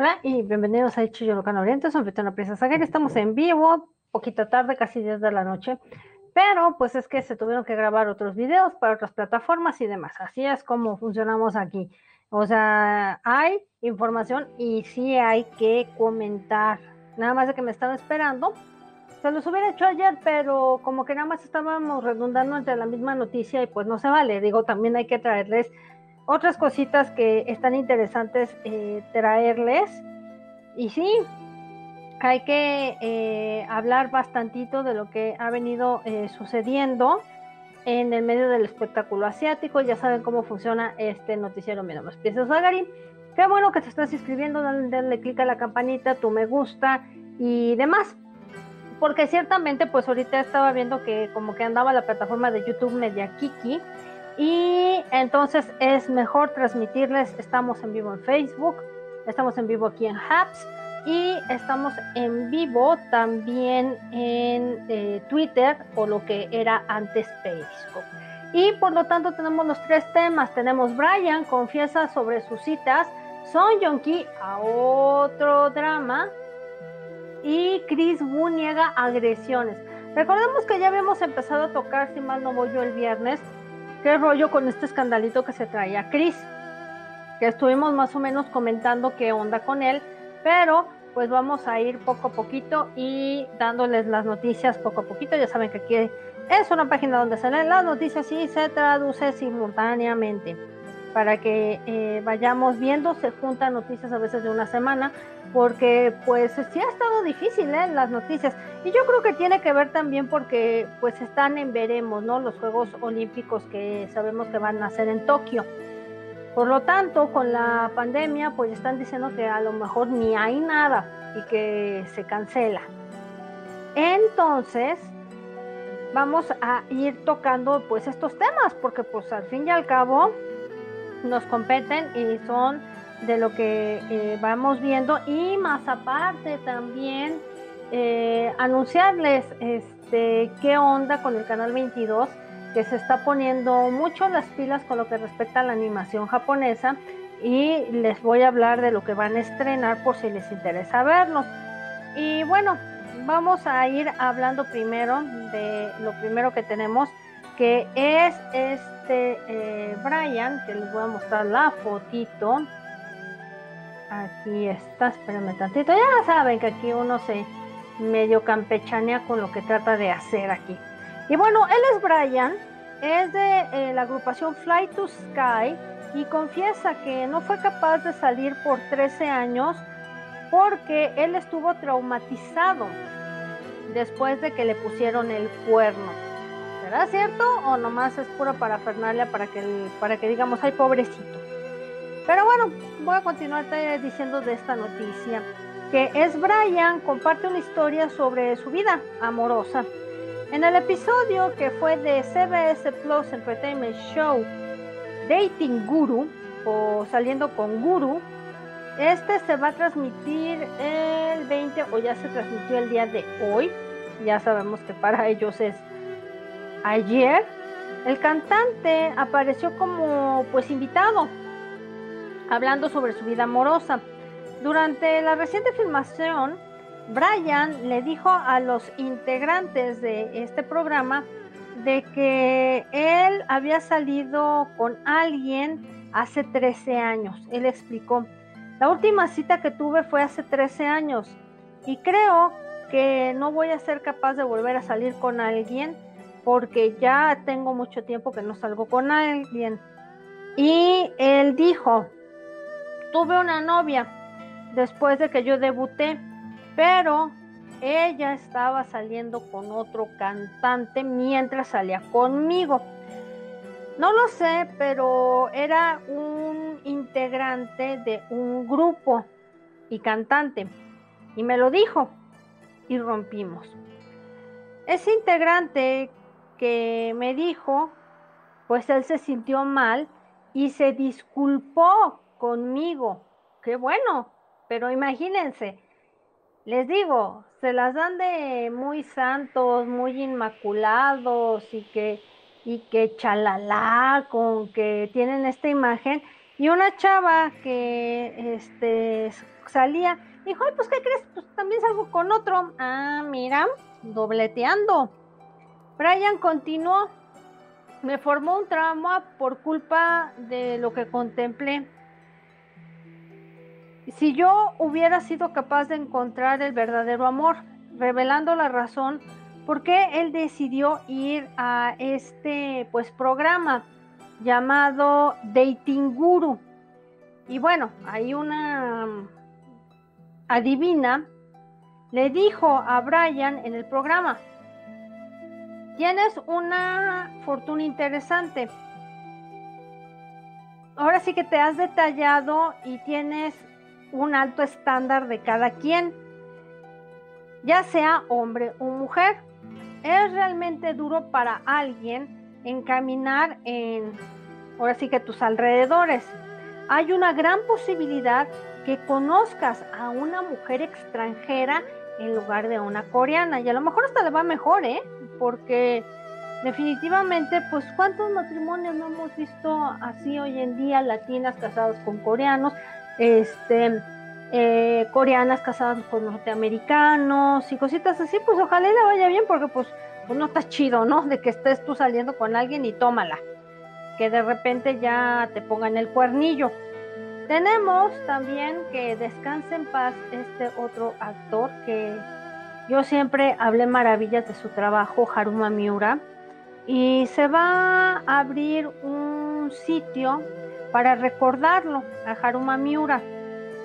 Hola y bienvenidos a Chillo Locan Oriente, soy Bettina Princesa Zaguer, estamos en vivo, poquita tarde, casi 10 de la noche, pero pues es que se tuvieron que grabar otros videos para otras plataformas y demás, así es como funcionamos aquí, o sea, hay información y sí hay que comentar, nada más de que me estaba esperando, se los hubiera hecho ayer, pero como que nada más estábamos redundando entre la misma noticia y pues no se vale, digo, también hay que traerles otras cositas que están interesantes eh, traerles. Y sí, hay que eh, hablar bastantito de lo que ha venido eh, sucediendo en el medio del espectáculo asiático. Ya saben cómo funciona este noticiero. Mi nombre es Zagarín. Qué bueno que te estás inscribiendo, dale, clic a la campanita, tu me gusta y demás. Porque ciertamente, pues ahorita estaba viendo que como que andaba la plataforma de YouTube media Kiki y entonces es mejor transmitirles, estamos en vivo en Facebook, estamos en vivo aquí en Hubs y estamos en vivo también en eh, Twitter o lo que era antes Facebook. Y por lo tanto tenemos los tres temas. Tenemos Brian, confiesa sobre sus citas, Son Yonki a otro drama y Chris Wu niega agresiones. Recordemos que ya habíamos empezado a tocar, si mal no voy yo, el viernes, qué rollo con este escandalito que se traía Chris, que estuvimos más o menos comentando qué onda con él, pero pues vamos a ir poco a poquito y dándoles las noticias poco a poquito. Ya saben que aquí es una página donde se leen las noticias y se traduce simultáneamente para que eh, vayamos viendo, se juntan noticias a veces de una semana, porque pues sí ha estado difícil ¿eh? las noticias. Y yo creo que tiene que ver también porque pues están en veremos, ¿no? Los Juegos Olímpicos que sabemos que van a ser en Tokio. Por lo tanto, con la pandemia, pues están diciendo que a lo mejor ni hay nada y que se cancela. Entonces, vamos a ir tocando pues estos temas, porque pues al fin y al cabo, nos competen y son de lo que eh, vamos viendo. Y más aparte también eh, anunciarles este qué onda con el canal 22 que se está poniendo mucho las pilas con lo que respecta a la animación japonesa. Y les voy a hablar de lo que van a estrenar por si les interesa verlo. Y bueno vamos a ir hablando primero de lo primero que tenemos que es este eh, Brian, que les voy a mostrar la fotito. Aquí está, espérenme tantito. Ya saben que aquí uno se medio campechanea con lo que trata de hacer aquí. Y bueno, él es Brian, es de eh, la agrupación Fly to Sky y confiesa que no fue capaz de salir por 13 años porque él estuvo traumatizado después de que le pusieron el cuerno. ¿Será cierto o nomás es pura parafernalia para que, para que digamos, ay, pobrecito? Pero bueno, voy a continuar diciendo de esta noticia, que es Brian, comparte una historia sobre su vida amorosa. En el episodio que fue de CBS Plus Entertainment Show, Dating Guru, o Saliendo con Guru, este se va a transmitir el 20 o ya se transmitió el día de hoy. Ya sabemos que para ellos es Ayer, el cantante apareció como pues invitado, hablando sobre su vida amorosa. Durante la reciente filmación, Brian le dijo a los integrantes de este programa de que él había salido con alguien hace 13 años. Él explicó, la última cita que tuve fue hace 13 años y creo que no voy a ser capaz de volver a salir con alguien porque ya tengo mucho tiempo que no salgo con alguien. Y él dijo, tuve una novia después de que yo debuté, pero ella estaba saliendo con otro cantante mientras salía conmigo. No lo sé, pero era un integrante de un grupo y cantante. Y me lo dijo y rompimos. Ese integrante que me dijo, pues él se sintió mal y se disculpó conmigo. Qué bueno, pero imagínense, les digo, se las dan de muy santos, muy inmaculados y que y que chalala con que tienen esta imagen Y una chava que este, salía, dijo, ay, pues, ¿qué crees? Pues también salgo con otro. Ah, mira, dobleteando. Brian continuó, me formó un trauma por culpa de lo que contemplé. Si yo hubiera sido capaz de encontrar el verdadero amor, revelando la razón por qué él decidió ir a este pues programa llamado Dating Guru. Y bueno, hay una adivina le dijo a Brian en el programa, tienes una fortuna interesante. Ahora sí que te has detallado y tienes un alto estándar de cada quien, ya sea hombre o mujer. Es realmente duro para alguien encaminar en, ahora sí que tus alrededores. Hay una gran posibilidad que conozcas a una mujer extranjera en lugar de una coreana. Y a lo mejor hasta le va mejor, ¿eh? Porque definitivamente, pues, ¿cuántos matrimonios no hemos visto así hoy en día, latinas casadas con coreanos, este, eh, coreanas casadas con norteamericanos y cositas así? Pues ojalá le vaya bien, porque pues, pues no está chido, ¿no? De que estés tú saliendo con alguien y tómala. Que de repente ya te pongan el cuernillo. Tenemos también que descanse en paz este otro actor que yo siempre hablé maravillas de su trabajo, Haruma Miura, y se va a abrir un sitio para recordarlo a Haruma Miura.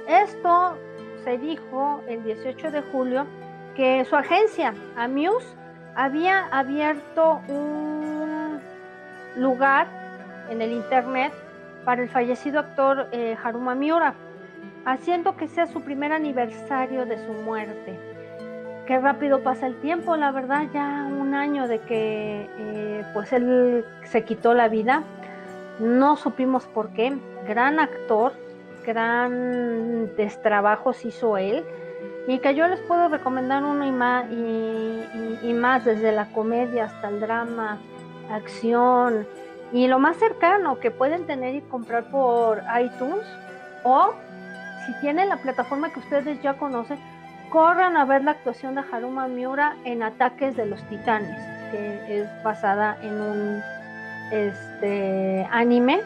Esto se dijo el 18 de julio que su agencia, Amuse, había abierto un lugar en el internet para el fallecido actor eh, Haruma Miura, haciendo que sea su primer aniversario de su muerte. Qué rápido pasa el tiempo, la verdad, ya un año de que eh, pues él se quitó la vida. No supimos por qué. Gran actor, grandes trabajos hizo él y que yo les puedo recomendar uno y más, desde la comedia hasta el drama, acción, y lo más cercano que pueden tener y comprar por iTunes o si tienen la plataforma que ustedes ya conocen, corran a ver la actuación de Haruma Miura en Ataques de los Titanes, que es basada en un este, anime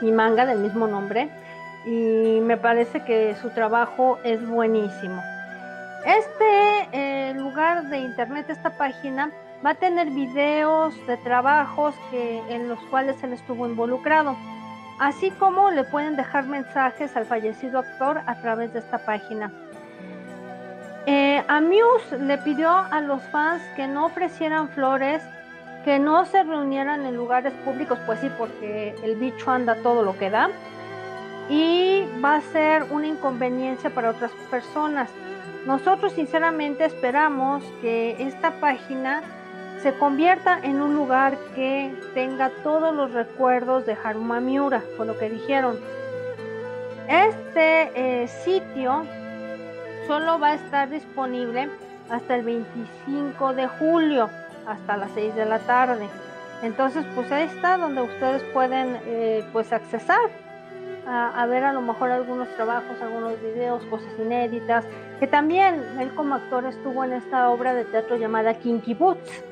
y manga del mismo nombre. Y me parece que su trabajo es buenísimo. Este eh, lugar de internet, esta página, va a tener videos de trabajos que, en los cuales él estuvo involucrado, así como le pueden dejar mensajes al fallecido actor a través de esta página. Eh, Amuse le pidió a los fans que no ofrecieran flores, que no se reunieran en lugares públicos, pues sí, porque el bicho anda todo lo que da, y va a ser una inconveniencia para otras personas. Nosotros sinceramente esperamos que esta página se convierta en un lugar que tenga todos los recuerdos de Haruma Miura, con lo que dijeron. Este eh, sitio solo va a estar disponible hasta el 25 de julio, hasta las 6 de la tarde. Entonces, pues ahí está donde ustedes pueden eh, pues accesar a, ver a lo mejor algunos trabajos, algunos videos, cosas inéditas, que también él como actor estuvo en esta obra de teatro llamada Kinky Boots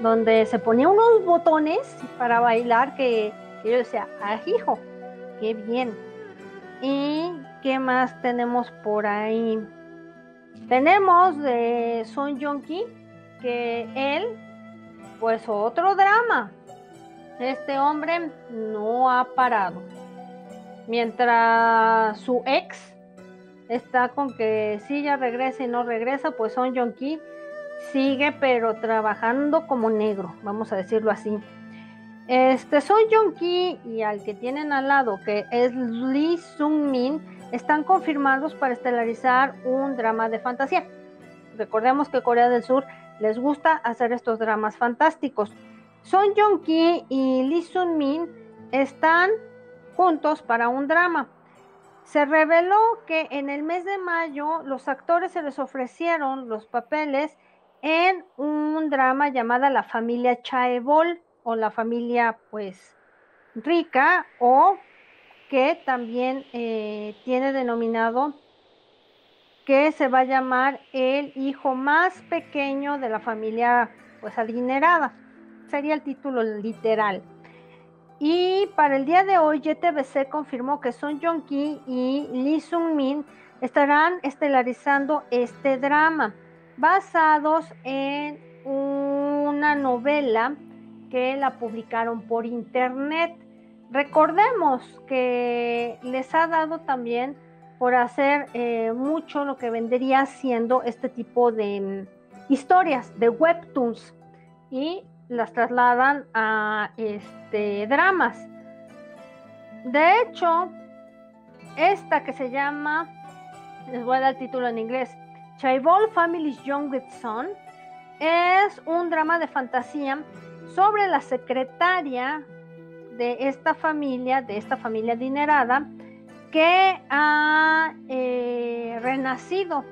donde se ponía unos botones para bailar que, yo decía, ah, hijo, qué bien. ¿Y qué más tenemos por ahí? Tenemos de Son Ki que él, pues otro drama. Este hombre no ha parado. Mientras su ex está con que si ya regresa y no regresa, pues Son Ki sigue pero trabajando como negro, vamos a decirlo así. Este, Soy Ki y al que tienen al lado, que es Lee Sung Min, están confirmados para estelarizar un drama de fantasía. Recordemos que Corea del Sur les gusta hacer estos dramas fantásticos. Son Jong Ki y Lee Sung Min están juntos para un drama. Se reveló que en el mes de mayo los actores se les ofrecieron los papeles en un drama llamada La familia Chaebol o la familia pues rica o que también eh, tiene denominado que se va a llamar el hijo más pequeño de la familia pues adinerada. Sería el título literal. Y para el día de hoy, YTBC confirmó que Son Jong-ki y Lee Sung-min estarán estelarizando este drama, basados en una novela que la publicaron por internet. Recordemos que les ha dado también por hacer eh, mucho lo que vendría siendo este tipo de mm, historias, de webtoons, y las trasladan a este, dramas. De hecho, esta que se llama, les voy a dar el título en inglés, Chaibol Family's Youngest Son, es un drama de fantasía sobre la secretaria de esta familia, de esta familia adinerada, que ha eh, renacido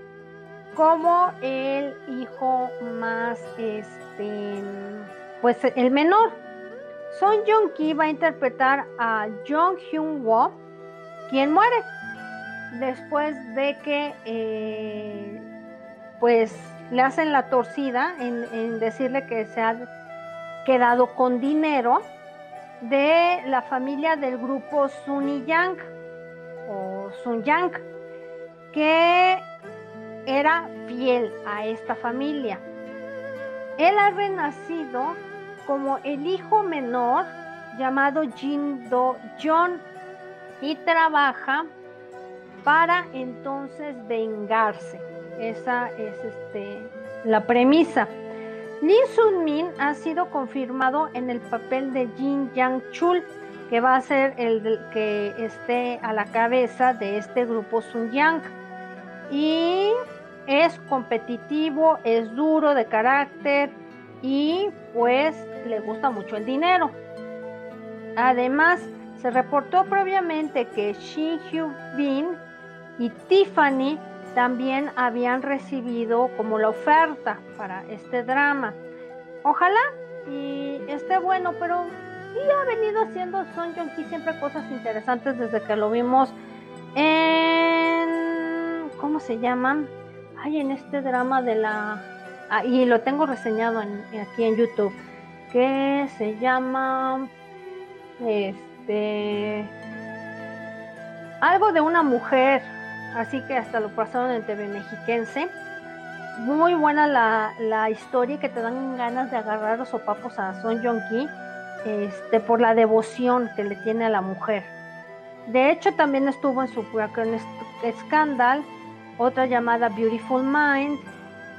como el hijo más, este, pues el menor. Son Jong Ki va a interpretar a Jong Hyun Wo, quien muere después de que, eh, pues, le hacen la torcida en, decirle que se ha quedado con dinero de la familia del grupo Sunny Yang Sun Yang, que era fiel a esta familia. Él ha renacido como el hijo menor llamado Jin Do John y trabaja para entonces vengarse. Esa es este, la premisa. Lee Sun Min ha sido confirmado en el papel de Jin Yang Chul, que va a ser el que esté a la cabeza de este grupo Sun Yang. Y es competitivo, es duro de carácter y pues le gusta mucho el dinero. Además, se reportó previamente que Shin Hyo Bin y Tiffany también habían recibido como la oferta para este drama. Ojalá y esté bueno, pero sí ha venido haciendo Son Jong Ki siempre cosas interesantes desde que lo vimos en ¿cómo se llaman? Ay, en este drama de la ah, y lo tengo reseñado aquí en YouTube que se llama este algo de una mujer así que hasta lo pasaron en TV Mexiquense. Muy buena la, historia que te dan ganas de agarrar los sopapos a Son Jong-ki este, por la devoción que le tiene a la mujer. De hecho, también estuvo en su Scandal, otra llamada Beautiful Mind,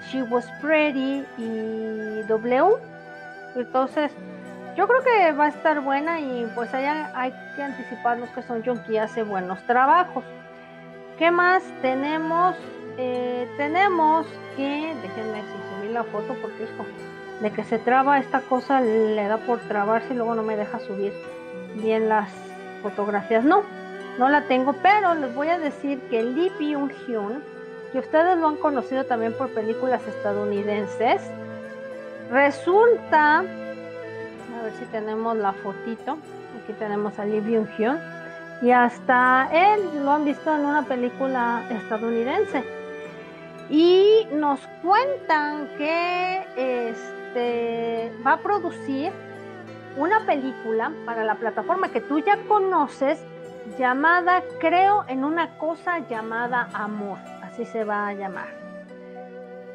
She Was Pretty y W. Entonces, yo creo que va a estar buena y pues allá hay que anticiparnos que Son Jong-ki hace buenos trabajos. ¿Qué más tenemos? Eh, tenemos que, déjenme subir la foto porque hijo, de que se traba esta cosa le da por trabarse y luego no me deja subir bien las fotografías. No, no la tengo, pero les voy a decir que Lee Byung Hyun, que ustedes lo han conocido también por películas estadounidenses, resulta, a ver si tenemos la fotito, aquí tenemos a Lee Byung Hyun y hasta él lo han visto en una película estadounidense. Y nos cuentan que este, va a producir una película para la plataforma que tú ya conoces llamada Creo en una cosa llamada Amor, así se va a llamar.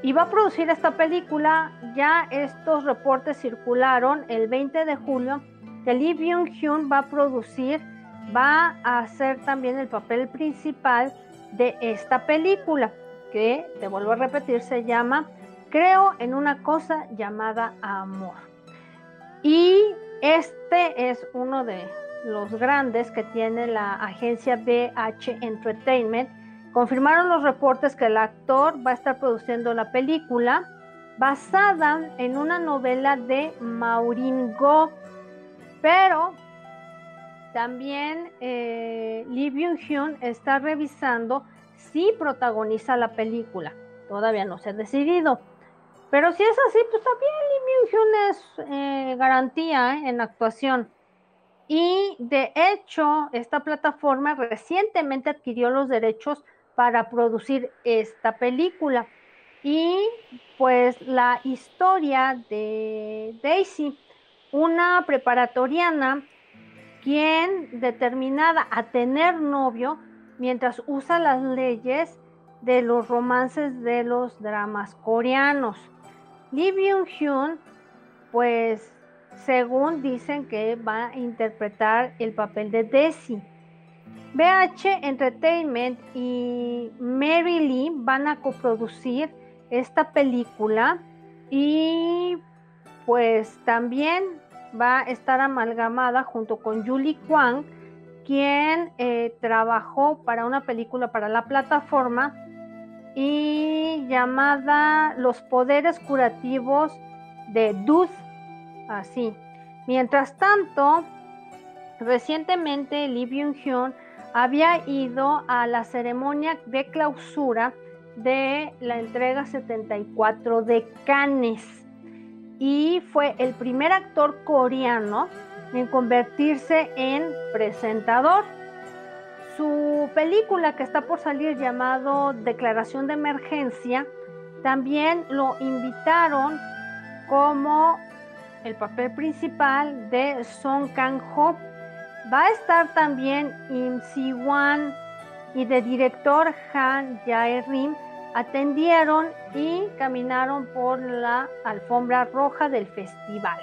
Y va a producir esta película, ya estos reportes circularon el 20 de julio, que Lee Byung Hyun va a producir va a hacer también el papel principal de esta película, que, te vuelvo a repetir, se llama Creo en una cosa llamada amor. Y este es uno de los grandes que tiene la agencia BH Entertainment. Confirmaron los reportes que el actor va a estar produciendo la película basada en una novela de Maureen Go, pero también eh, Lee Byung Hyun está revisando si protagoniza la película. Todavía no se ha decidido. Pero si es así, pues también Lee Byung Hyun es eh, garantía eh, en actuación. Y de hecho, esta plataforma recientemente adquirió los derechos para producir esta película. Y pues la historia de Daisy, una preparatoriana quien determinada a tener novio mientras usa las leyes de los romances de los dramas coreanos. Lee Byung-hyun, pues según dicen que va a interpretar el papel de Desi. BH Entertainment y Mary Lee van a coproducir esta película y pues también va a estar amalgamada junto con Julie Kwang, quien eh, trabajó para una película para la plataforma y llamada Los poderes curativos de Duth, así. Mientras tanto, recientemente Lee Byung-hyun había ido a la ceremonia de clausura de la entrega 74 de Cannes y fue el primer actor coreano en convertirse en presentador. Su película que está por salir llamado Declaración de Emergencia, también lo invitaron como el papel principal de Song Kang-ho. Va a estar también Im Si-wan y de director Han Jae-rim atendieron y caminaron por la alfombra roja del festival.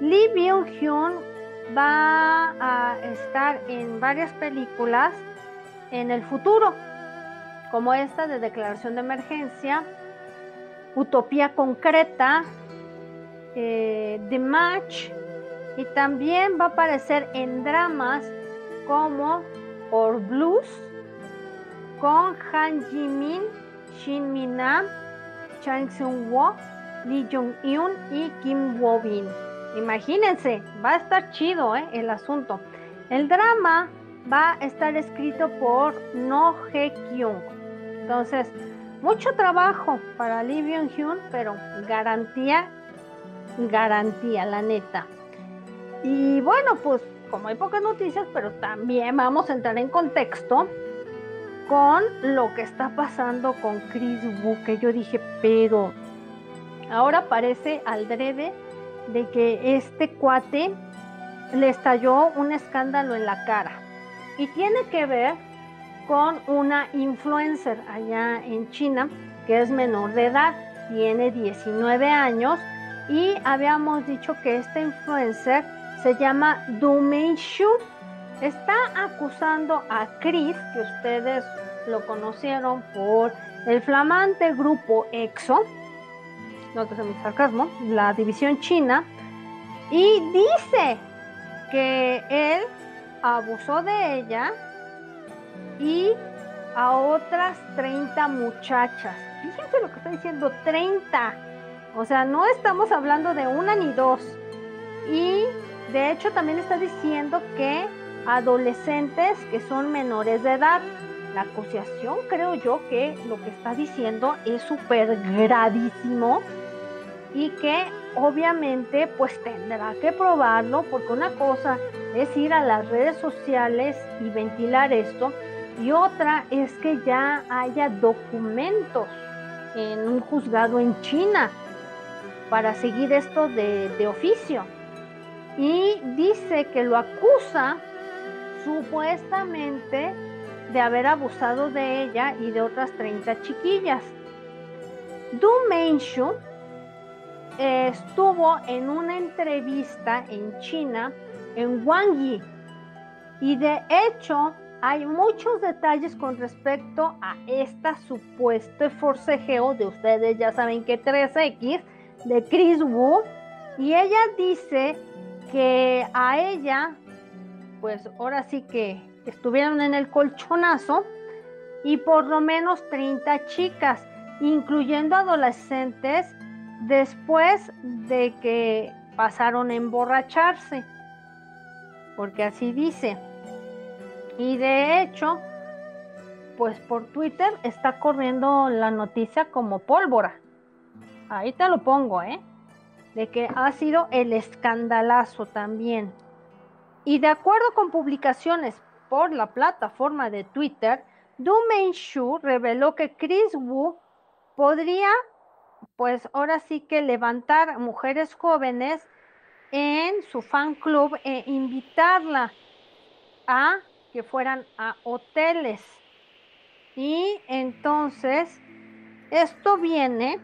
Lee Byung-hyun va a estar en varias películas en el futuro, como esta de Declaración de Emergencia, Utopía Concreta, eh, The Match, y también va a aparecer en dramas como Or Blues con Han Ji-min, Shin Min-nam, Chang Seung-woo, Lee Jong-eun y Kim Woo-bin. Imagínense, va a estar chido ¿eh? el asunto. El drama va a estar escrito por No He Kyung. Entonces, mucho trabajo para Lee Byung-hyun, pero garantía, garantía, la neta. Y bueno, pues como hay pocas noticias, pero también vamos a entrar en contexto con lo que está pasando con Chris Wu, que yo dije, pero ahora parece al drede de que este cuate le estalló un escándalo en la cara. Y tiene que ver con una influencer allá en China que es menor de edad, tiene 19 años y habíamos dicho que esta influencer se llama Du Shu. Está acusando a Chris, que ustedes lo conocieron por el flamante grupo EXO, no te mi sarcasmo, la división china, y dice que él abusó de ella y a otras 30 muchachas. Fíjense lo que estoy diciendo, 30. O sea, no estamos hablando de una ni dos. Y de hecho también está diciendo que adolescentes que son menores de edad. La acusación creo yo que lo que está diciendo es súper gravísimo y que obviamente pues tendrá que probarlo porque una cosa es ir a las redes sociales y ventilar esto y otra es que ya haya documentos en un juzgado en China para seguir esto de, oficio. Y dice que lo acusa supuestamente de haber abusado de ella y de otras 30 chiquillas. Du Menshu estuvo en una entrevista en China, en Wangyi, y de hecho hay muchos detalles con respecto a esta supuesto forcejeo de ustedes, ya saben que 3X, de Chris Wu, y ella dice que a ella, pues ahora sí que estuvieron en el colchonazo y por lo menos 30 chicas, incluyendo adolescentes después de que pasaron a emborracharse, porque así dice. Y de hecho, pues por Twitter está corriendo la noticia como pólvora. Ahí te lo pongo, ¿eh? De que ha sido el escandalazo también. Y de acuerdo con publicaciones por la plataforma de Twitter, Du Shu reveló que Chris Wu podría, pues ahora sí que levantar mujeres jóvenes en su fan club e invitarla a que fueran a hoteles. Y entonces, esto viene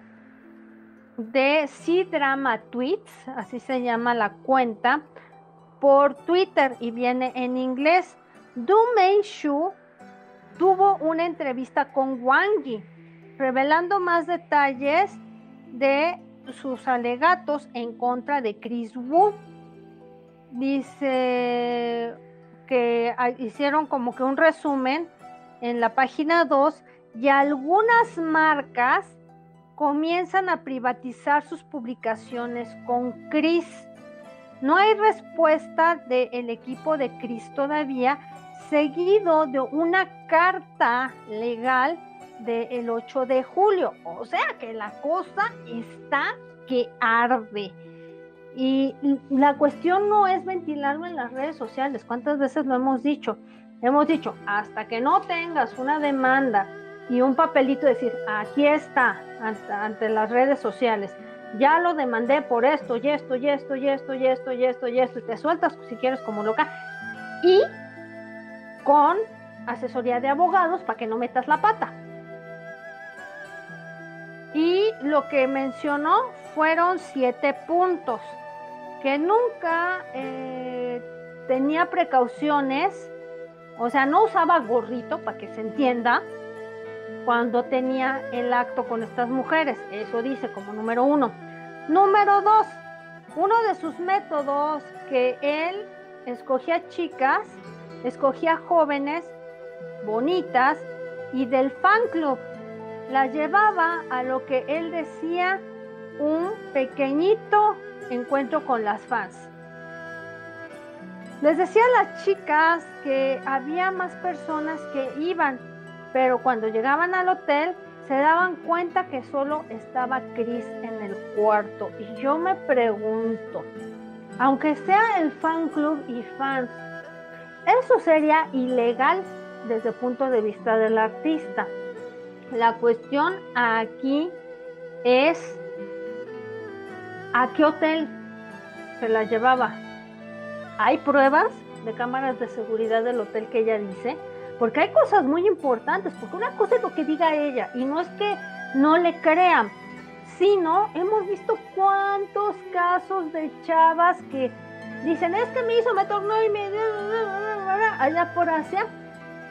de C-Drama Tweets, así se llama la cuenta, por Twitter y viene en inglés. Du Mei Shu tuvo una entrevista con Wang Yi, revelando más detalles de sus alegatos en contra de Chris Wu. Dice que hicieron como que un resumen en la página 2 y algunas marcas comienzan a privatizar sus publicaciones con Chris. No hay respuesta del equipo de Chris todavía, seguido de una carta legal del 8 de julio. O sea que la cosa está que arde. Y la cuestión no es ventilarlo en las redes sociales. ¿Cuántas veces lo hemos dicho? Hemos dicho, hasta que no tengas una demanda y un papelito decir, aquí está, ante, las redes sociales, ya lo demandé por esto, y esto, y esto, y esto, y esto, y esto, y esto, y te sueltas si quieres como loca, y con asesoría de abogados para que no metas la pata. Y lo que mencionó fueron siete puntos, que nunca eh, tenía precauciones, o sea, no usaba gorrito para que se entienda, cuando tenía el acto con estas mujeres. Eso dice como número uno. Número dos, uno de sus métodos que él escogía chicas, escogía jóvenes, bonitas y del fan club. Las llevaba a lo que él decía un pequeñito encuentro con las fans. Les decía a las chicas que había más personas que iban, pero cuando llegaban al hotel se daban cuenta que solo estaba Chris en el cuarto. Y yo me pregunto, aunque sea el fan club y fans, eso sería ilegal desde el punto de vista del artista. La cuestión aquí es a qué hotel se la llevaba. ¿Hay pruebas de cámaras de seguridad del hotel que ella dice? Porque hay cosas muy importantes, porque una cosa es lo que diga ella, y no es que no le crean, sino hemos visto cuántos casos de chavas que dicen, es que me hizo, me tornó y me... allá por Asia.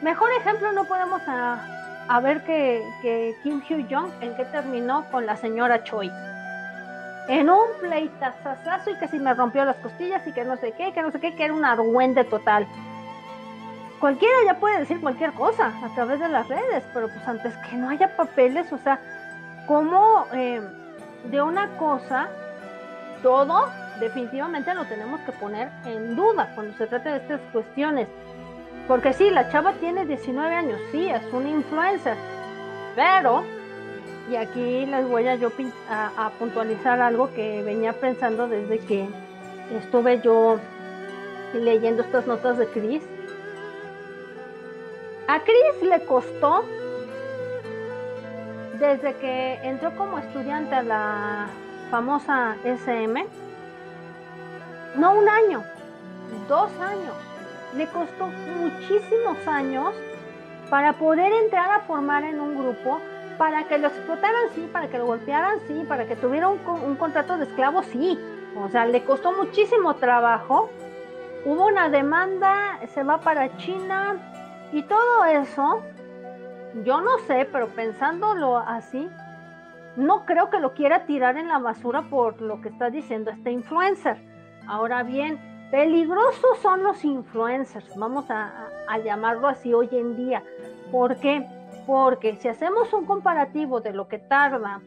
Mejor ejemplo no podemos a, ver que, Kim Hyo Jong en qué terminó con la señora Choi. En un pleitazazazo y que si me rompió las costillas y que no sé qué, que no sé qué, que era un argüente total cualquiera ya puede decir cualquier cosa a través de las redes, pero pues antes que no haya papeles, o sea, como eh, de una cosa, todo definitivamente lo tenemos que poner en duda cuando se trata de estas cuestiones. Porque sí, la chava tiene 19 años, sí, es un influencer, pero, y aquí les voy a yo a puntualizar algo que venía pensando desde que estuve yo leyendo estas notas de Chris a Chris le costó, desde que entró como estudiante a la famosa SM, no un año, dos años. Le costó muchísimos años para poder entrar a formar en un grupo, para que lo explotaran, sí, para que lo golpearan, sí, para que tuviera un, un contrato de esclavo, sí. O sea, le costó muchísimo trabajo. Hubo una demanda, se va para China, y todo eso, yo no sé, pero pensándolo así, no creo que lo quiera tirar en la basura por lo que está diciendo este influencer. Ahora bien, peligrosos son los influencers, vamos a, llamarlo así hoy en día. ¿Por qué? Porque si hacemos un comparativo de lo que tarda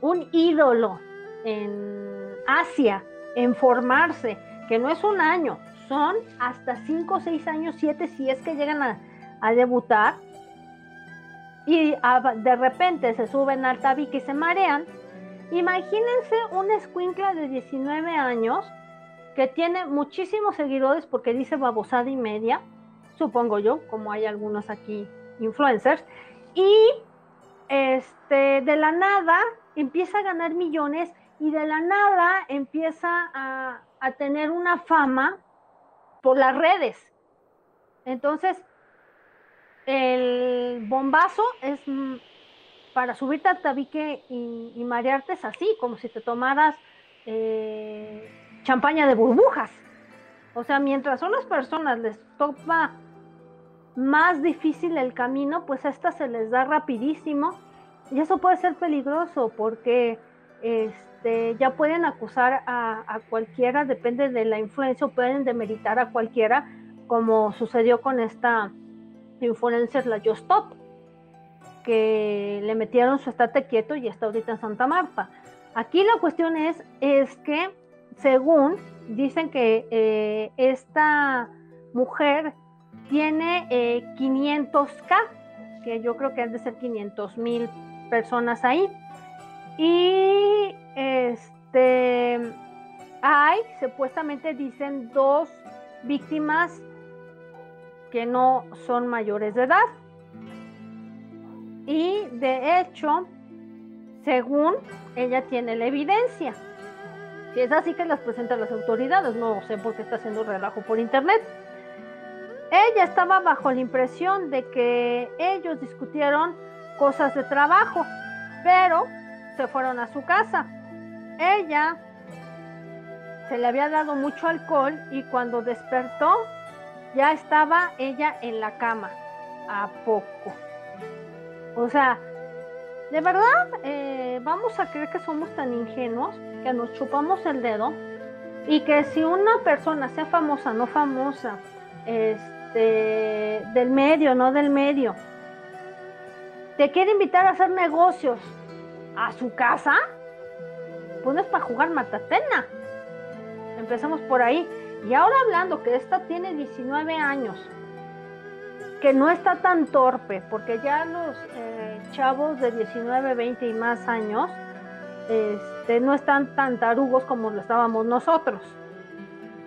un ídolo en Asia en formarse, que no es un año, son hasta 5, 6 años, 7 si es que llegan a, debutar y de repente se suben al tabique y se marean, imagínense un escuincla de 19 años que tiene muchísimos seguidores porque dice babosada y media, supongo yo, como hay algunos aquí influencers, y este, de la nada empieza a ganar millones y de la nada empieza a, tener una fama por las redes. Entonces, el bombazo es para subirte al tabique y, marearte es así, como si te tomaras eh, champaña de burbujas. O sea, mientras a las personas les toma más difícil el camino, pues a estas se les da rapidísimo. Y eso puede ser peligroso porque este, ya pueden acusar a, a cualquiera, depende de la influencia, pueden demeritar a cualquiera, como sucedió con esta influencer, la Just Stop que le metieron su estate quieto y está ahorita en Santa Marta. Aquí la cuestión es, es que según dicen que eh, esta mujer tiene 500k, eh, que yo creo que han de ser 500 mil personas ahí. Y este hay, supuestamente dicen, dos víctimas que no son mayores de edad. Y de hecho, según ella tiene la evidencia. Si es así que las presenta a las autoridades, no sé por qué está haciendo relajo por internet. Ella estaba bajo la impresión de que ellos discutieron cosas de trabajo, pero se fueron a su casa. Ella se le había dado mucho alcohol y cuando despertó ya estaba ella en la cama, a poco. O sea, de verdad, eh, vamos a creer que somos tan ingenuos que nos chupamos el dedo y que si una persona, sea famosa, no famosa, este, del medio, no del medio, te quiere invitar a hacer negocios a su casa, pues es para jugar matatena. Empezamos por ahí. Y ahora hablando que esta tiene 19 años, que no está tan torpe, porque ya los eh, chavos de 19, 20 y más años este, no están tan tarugos como lo estábamos nosotros,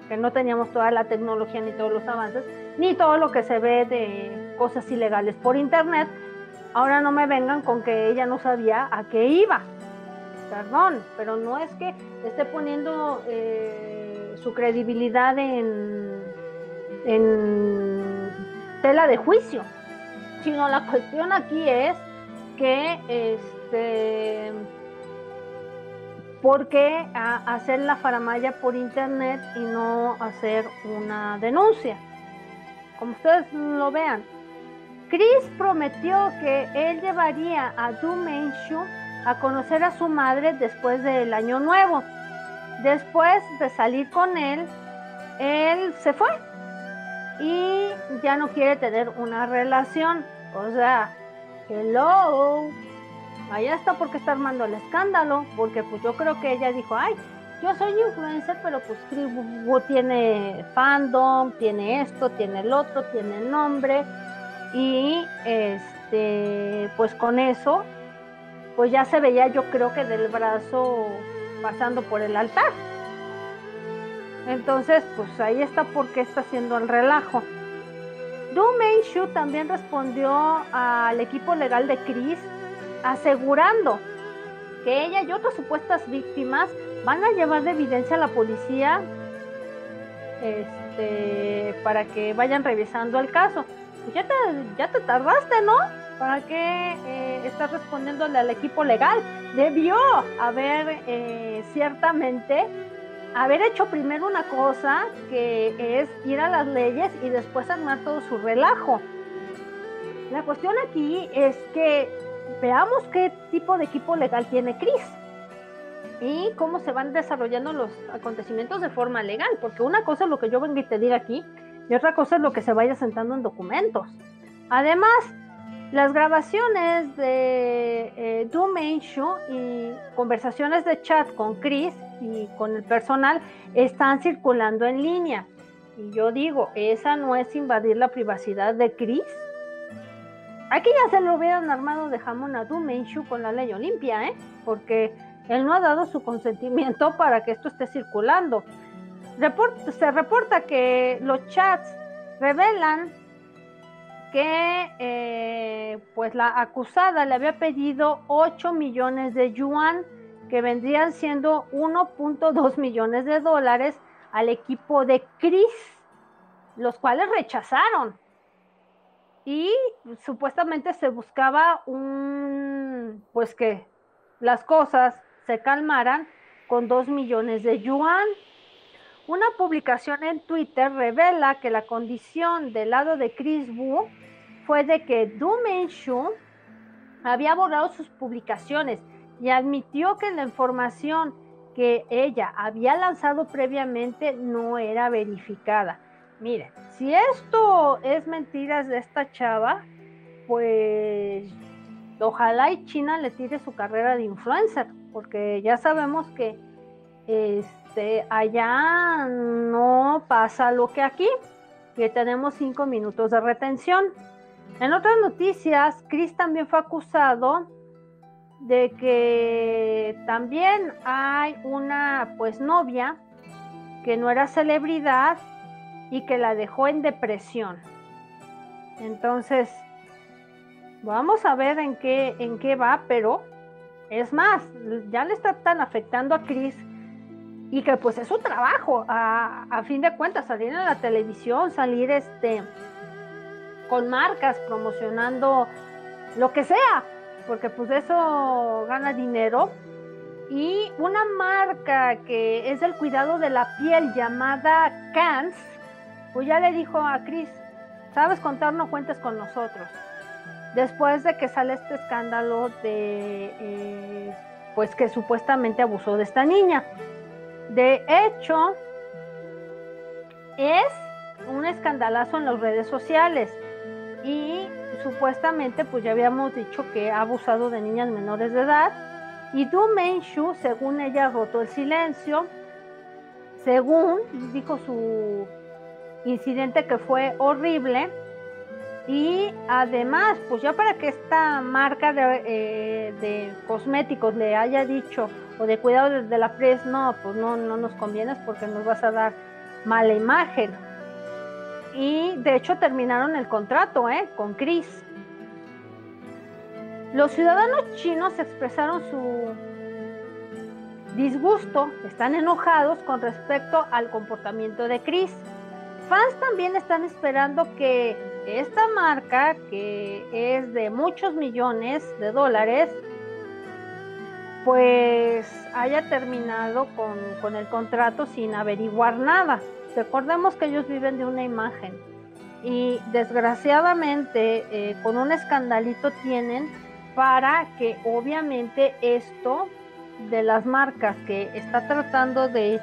que no teníamos toda la tecnología ni todos los avances, ni todo lo que se ve de cosas ilegales por internet. Ahora no me vengan con que ella no sabía a qué iba. Perdón, pero no es que esté poniendo eh, su credibilidad en, en tela de juicio, sino la cuestión aquí es que, este, ¿por qué hacer la faramaya por internet y no hacer una denuncia? Como ustedes lo vean, Chris prometió que él llevaría a Du Menshu a conocer a su madre después del año nuevo. Después de salir con él, él se fue y ya no quiere tener una relación. O sea, hello. Allá está porque está armando el escándalo, porque pues yo creo que ella dijo, ay, yo soy influencer, pero pues tiene fandom, tiene esto, tiene el otro, tiene nombre. Y este, pues con eso, pues ya se veía yo creo que del brazo pasando por el altar. Entonces, pues ahí está porque está haciendo el relajo. Du Shu también respondió al equipo legal de Chris asegurando que ella y otras supuestas víctimas van a llevar de evidencia a la policía este, para que vayan revisando el caso. Pues ya te, ya te tardaste, ¿no? ¿Para qué eh, estás respondiéndole al equipo legal? Debió haber eh, ciertamente haber hecho primero una cosa que es ir a las leyes y después armar todo su relajo. La cuestión aquí es que veamos qué tipo de equipo legal tiene Cris y cómo se van desarrollando los acontecimientos de forma legal, porque una cosa es lo que yo vengo y te diga aquí y otra cosa es lo que se vaya sentando en documentos. Además, las grabaciones de eh, Show y conversaciones de chat con Chris y con el personal están circulando en línea. Y yo digo, ¿esa no es invadir la privacidad de Chris? Aquí ya se lo hubieran armado de jamón a Du con la ley Olimpia, ¿eh? Porque él no ha dado su consentimiento para que esto esté circulando. se reporta que los chats revelan que eh, pues la acusada le había pedido 8 millones de yuan, que vendrían siendo 1.2 millones de dólares al equipo de Chris, los cuales rechazaron. Y supuestamente se buscaba un, pues que las cosas se calmaran con 2 millones de yuan. Una publicación en Twitter revela que la condición del lado de Chris Wu fue de que Du Menshu había borrado sus publicaciones y admitió que la información que ella había lanzado previamente no era verificada. Miren, si esto es mentiras de esta chava, pues ojalá y China le tire su carrera de influencer, porque ya sabemos que este, allá no pasa lo que aquí, que tenemos cinco minutos de retención. En otras noticias, Chris también fue acusado de que también hay una pues novia que no era celebridad y que la dejó en depresión. Entonces, vamos a ver en qué en qué va, pero es más, ya le está tan afectando a Chris y que pues es su trabajo, a, a fin de cuentas, salir en la televisión, salir este con marcas promocionando lo que sea, porque pues eso gana dinero. Y una marca que es del cuidado de la piel llamada Cans, pues ya le dijo a Chris, sabes contar, no cuentes con nosotros. Después de que sale este escándalo de, eh, pues que supuestamente abusó de esta niña. De hecho, es un escandalazo en las redes sociales y supuestamente pues ya habíamos dicho que ha abusado de niñas menores de edad. Y Du Menshu, según ella, rotó el silencio, según dijo su incidente que fue horrible. Y además, pues ya para que esta marca de, eh, cosméticos le haya dicho o de cuidado de, la pres, no, pues no, no nos convienes porque nos vas a dar mala imagen y de hecho terminaron el contrato ¿eh? con Chris. Los ciudadanos chinos expresaron su disgusto, están enojados con respecto al comportamiento de Chris. Fans también están esperando que esta marca, que es de muchos millones de dólares, pues haya terminado con, con el contrato sin averiguar nada. Recordemos que ellos viven de una imagen y desgraciadamente eh, con un escandalito tienen para que obviamente esto de las marcas que está tratando de,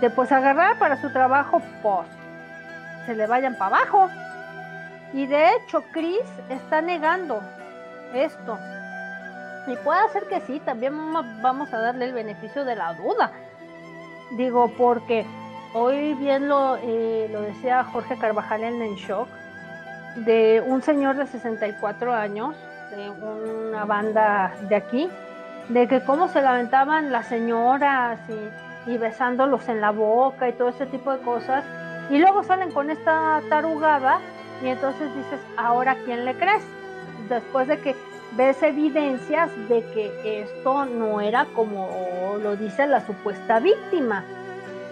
de pues agarrar para su trabajo, pues se le vayan para abajo. Y de hecho Chris está negando esto. Y puede ser que sí, también vamos a darle el beneficio de la duda. Digo, porque Hoy bien lo, eh, lo decía Jorge Carvajal en el shock, de un señor de 64 años, de una banda de aquí, de que cómo se lamentaban las señoras y, y besándolos en la boca y todo ese tipo de cosas, y luego salen con esta tarugada y entonces dices, ¿ahora quién le crees? Después de que ves evidencias de que esto no era como lo dice la supuesta víctima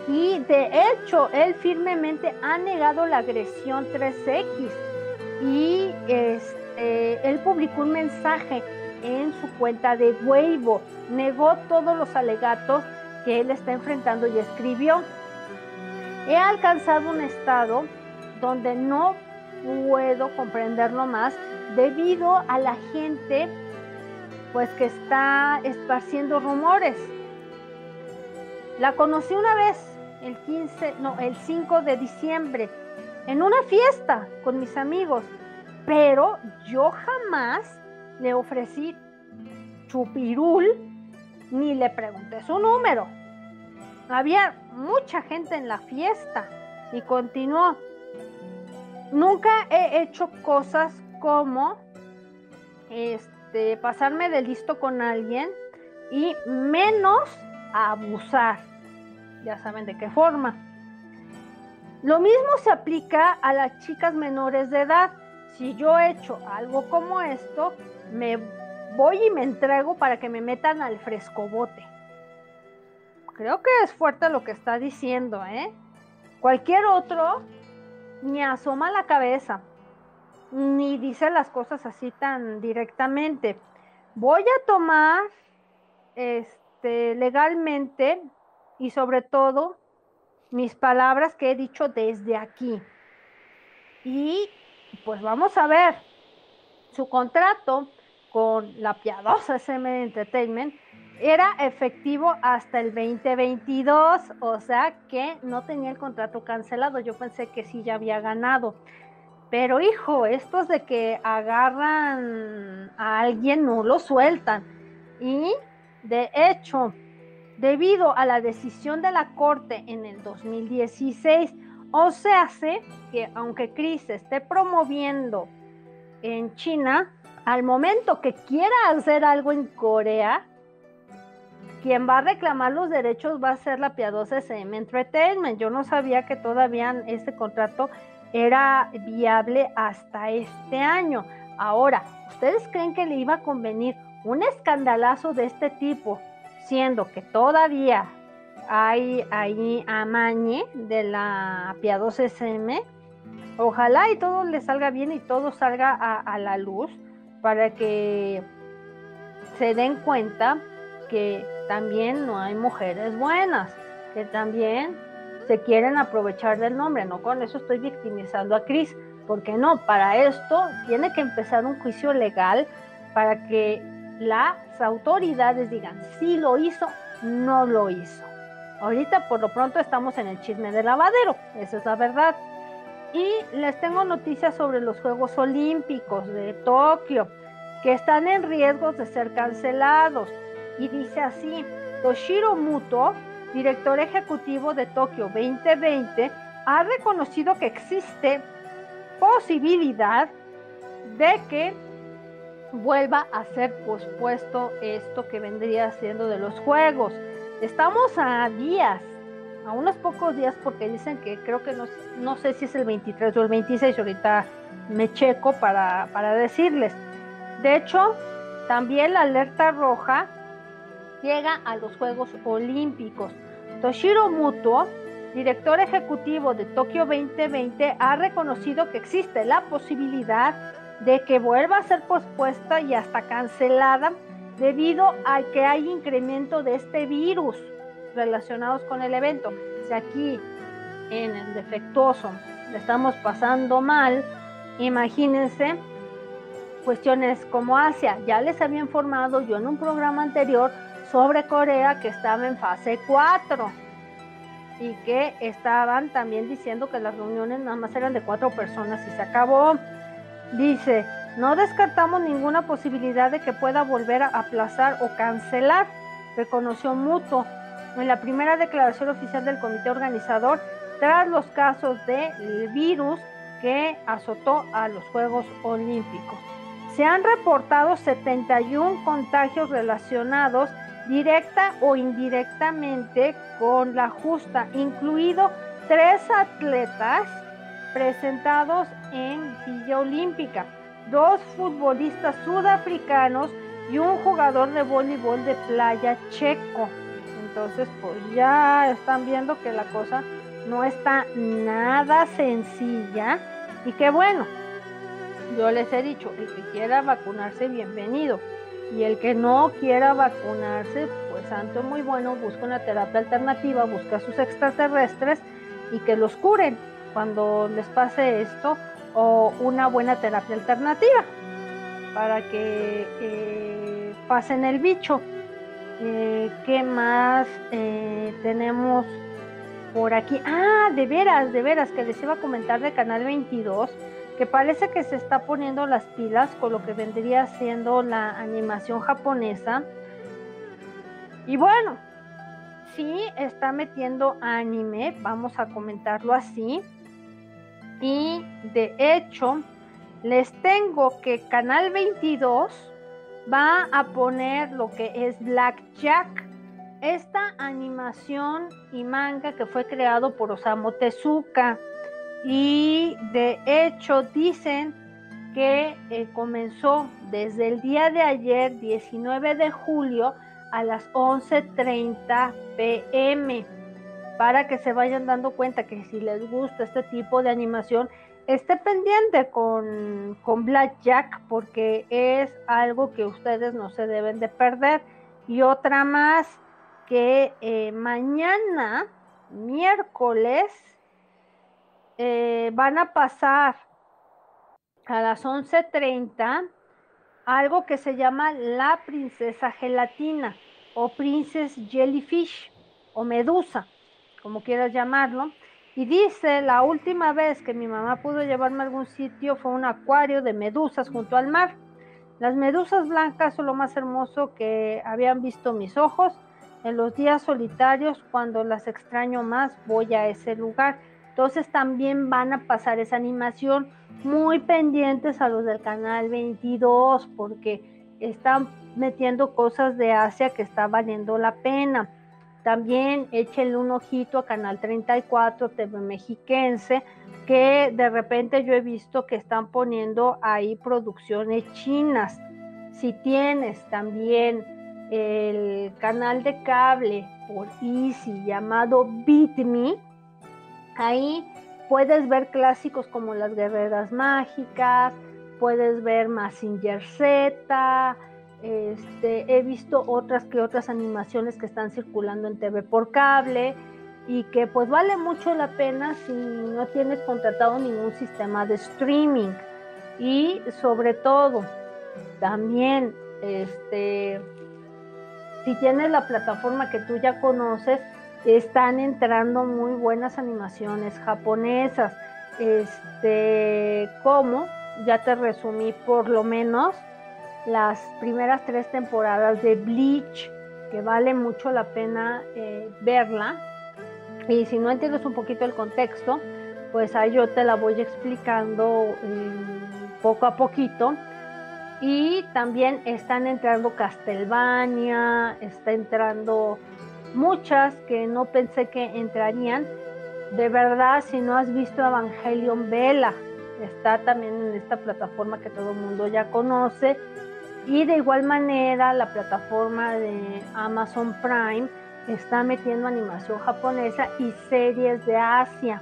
y de hecho él firmemente ha negado la agresión 3X y este, él publicó un mensaje en su cuenta de Weibo, negó todos los alegatos que él está enfrentando y escribió. He alcanzado un estado donde no puedo comprenderlo más debido a la gente pues que está esparciendo rumores. La conocí una vez el 15, no, el 5 de diciembre, en una fiesta con mis amigos, pero yo jamás le ofrecí chupirul ni le pregunté su número. Había mucha gente en la fiesta y continuó. Nunca he hecho cosas como este pasarme de listo con alguien y menos abusar ya saben de qué forma. Lo mismo se aplica a las chicas menores de edad. Si yo he hecho algo como esto, me voy y me entrego para que me metan al frescobote. Creo que es fuerte lo que está diciendo, ¿eh? Cualquier otro ni asoma la cabeza, ni dice las cosas así tan directamente. Voy a tomar este, legalmente y sobre todo mis palabras que he dicho desde aquí. Y pues vamos a ver, su contrato con la piadosa SM Entertainment era efectivo hasta el 2022, o sea que no tenía el contrato cancelado. Yo pensé que sí ya había ganado. Pero hijo, estos de que agarran a alguien no lo sueltan. Y de hecho, debido a la decisión de la Corte en el 2016, o se hace que aunque Chris esté promoviendo en China, al momento que quiera hacer algo en Corea, quien va a reclamar los derechos va a ser la piadosa SM Entertainment. Yo no sabía que todavía este contrato era viable hasta este año. Ahora, ¿ustedes creen que le iba a convenir un escandalazo de este tipo, siendo que todavía hay ahí amañe de la piadosa SM? Ojalá y todo le salga bien y todo salga a la luz para que se den cuenta que también no hay mujeres buenas, que también se quieren aprovechar del nombre. No con eso estoy victimizando a Cris, porque no, para esto tiene que empezar un juicio legal para que las autoridades digan si lo hizo, no lo hizo. Ahorita por lo pronto estamos en el chisme de lavadero, esa es la verdad. Y les tengo noticias sobre los Juegos Olímpicos de Tokio, que están en riesgo de ser cancelados. Y dice así, Toshiro Muto, director ejecutivo de Tokio 2020, ha reconocido que existe posibilidad de que vuelva a ser pospuesto esto que vendría siendo de los juegos. Estamos a días a unos pocos días porque dicen que creo que no, no sé si es el 23 o el 26, ahorita me checo para, para decirles. De hecho, también la alerta roja llega a los Juegos Olímpicos. Toshiro Muto, director ejecutivo de Tokio 2020, ha reconocido que existe la posibilidad de que vuelva a ser pospuesta y hasta cancelada debido a que hay incremento de este virus relacionados con el evento. Si aquí en el defectuoso le estamos pasando mal, imagínense cuestiones como Asia. Ya les había informado yo en un programa anterior sobre Corea que estaba en fase 4 y que estaban también diciendo que las reuniones nada más eran de cuatro personas y se acabó. Dice, no descartamos ninguna posibilidad de que pueda volver a aplazar o cancelar, reconoció Mutuo en la primera declaración oficial del comité organizador tras los casos de virus que azotó a los Juegos Olímpicos. Se han reportado 71 contagios relacionados directa o indirectamente con la justa, incluido tres atletas presentados en Villa Olímpica, dos futbolistas sudafricanos y un jugador de voleibol de playa checo. Entonces, pues ya están viendo que la cosa no está nada sencilla y que bueno, yo les he dicho, el que quiera vacunarse, bienvenido. Y el que no quiera vacunarse, pues santo muy bueno, busca una terapia alternativa, busca a sus extraterrestres y que los curen cuando les pase esto o una buena terapia alternativa para que pasen el bicho. Eh, ¿Qué más eh, tenemos por aquí? Ah, de veras, de veras, que les iba a comentar de Canal 22, que parece que se está poniendo las pilas con lo que vendría siendo la animación japonesa. Y bueno, sí está metiendo anime, vamos a comentarlo así. Y de hecho, les tengo que Canal 22 va a poner lo que es Blackjack esta animación y manga que fue creado por Osamu Tezuka. Y de hecho dicen que eh, comenzó desde el día de ayer, 19 de julio, a las 11.30 pm, para que se vayan dando cuenta que si les gusta este tipo de animación, esté pendiente con, con Blackjack porque es algo que ustedes no se deben de perder. Y otra más, que eh, mañana, miércoles, eh, van a pasar a las 11.30 algo que se llama la princesa gelatina o princess jellyfish o medusa, como quieras llamarlo. Y dice, la última vez que mi mamá pudo llevarme a algún sitio fue un acuario de medusas junto al mar. Las medusas blancas son lo más hermoso que habían visto mis ojos. En los días solitarios, cuando las extraño más, voy a ese lugar. Entonces también van a pasar esa animación muy pendientes a los del canal 22 porque están metiendo cosas de Asia que está valiendo la pena. También échenle un ojito a Canal 34 TV Mexiquense, que de repente yo he visto que están poniendo ahí producciones chinas. Si tienes también el canal de cable por Easy llamado Beat ahí puedes ver clásicos como Las Guerreras Mágicas, puedes ver Massinger Z, este, he visto otras que otras animaciones que están circulando en TV por cable y que pues vale mucho la pena si no tienes contratado ningún sistema de streaming. Y sobre todo también este si tienes la plataforma que tú ya conoces están entrando muy buenas animaciones japonesas. Este como ya te resumí por lo menos las primeras tres temporadas de Bleach, que vale mucho la pena eh, verla. Y si no entiendes un poquito el contexto, pues ahí yo te la voy explicando eh, poco a poquito. Y también están entrando Castlevania, está entrando muchas que no pensé que entrarían. De verdad, si no has visto Evangelion Vela, está también en esta plataforma que todo el mundo ya conoce. Y de igual manera, la plataforma de Amazon Prime está metiendo animación japonesa y series de Asia.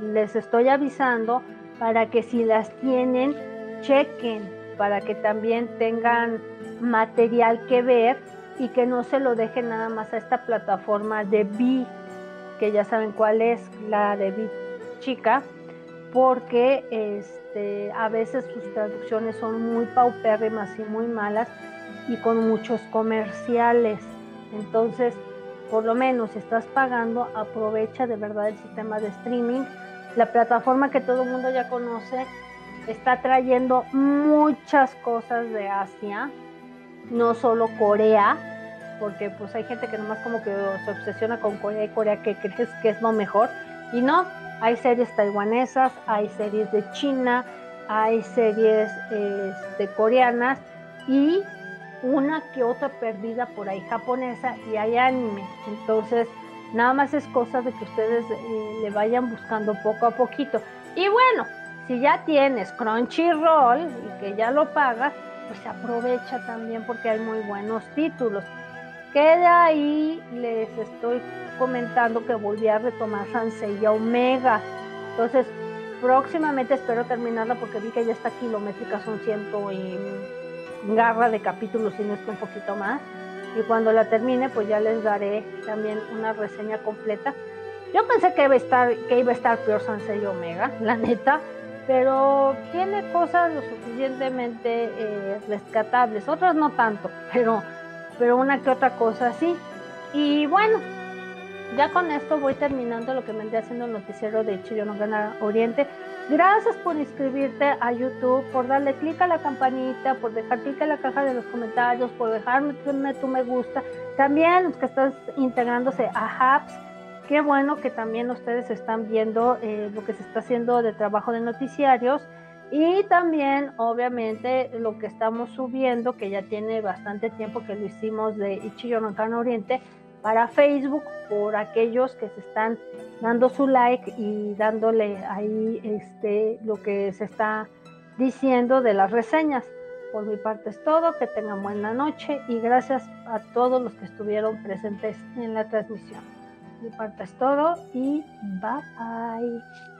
Les estoy avisando para que si las tienen, chequen, para que también tengan material que ver y que no se lo dejen nada más a esta plataforma de B, que ya saben cuál es, la de B chica, porque este, a veces sus traducciones son muy paupérrimas y muy malas y con muchos comerciales. Entonces, por lo menos si estás pagando, aprovecha de verdad el sistema de streaming. La plataforma que todo el mundo ya conoce está trayendo muchas cosas de Asia, no solo Corea, porque pues hay gente que nomás como que se obsesiona con Corea y Corea que crees que es lo mejor. Y no, hay series taiwanesas, hay series de China, hay series este, coreanas y una que otra perdida por ahí japonesa y hay anime. Entonces, nada más es cosa de que ustedes eh, le vayan buscando poco a poquito. Y bueno, si ya tienes Crunchyroll y que ya lo pagas, pues aprovecha también porque hay muy buenos títulos. Que de ahí les estoy comentando que volví a retomar Sansei Omega. Entonces, próximamente espero terminarla porque vi que ya está kilométrica, son ciento y garra de capítulos, si no es que un poquito más. Y cuando la termine, pues ya les daré también una reseña completa. Yo pensé que iba a estar, que iba a estar peor Sansei Omega, la neta, pero tiene cosas lo suficientemente eh, rescatables, otras no tanto, pero, pero una que otra cosa sí. Y bueno, ya con esto voy terminando lo que me haciendo el noticiero de Gana Oriente. Gracias por inscribirte a YouTube, por darle clic a la campanita, por dejar clic en la caja de los comentarios, por dejarme tu me gusta. También los que están integrándose a Hubs, qué bueno que también ustedes están viendo eh, lo que se está haciendo de trabajo de noticiarios. Y también, obviamente, lo que estamos subiendo, que ya tiene bastante tiempo que lo hicimos de Ichiyo no Oriente, para Facebook por aquellos que se están dando su like y dándole ahí este lo que se está diciendo de las reseñas. Por mi parte es todo, que tengan buena noche y gracias a todos los que estuvieron presentes en la transmisión. Mi parte es todo y bye bye.